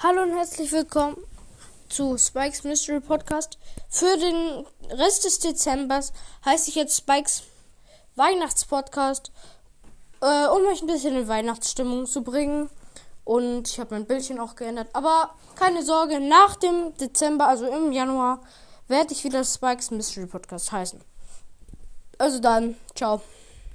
Hallo und herzlich willkommen zu Spikes Mystery Podcast. Für den Rest des Dezembers heiße ich jetzt Spikes Weihnachtspodcast, äh, um euch ein bisschen in Weihnachtsstimmung zu bringen. Und ich habe mein Bildchen auch geändert. Aber keine Sorge, nach dem Dezember, also im Januar, werde ich wieder Spikes Mystery Podcast heißen. Also dann, ciao.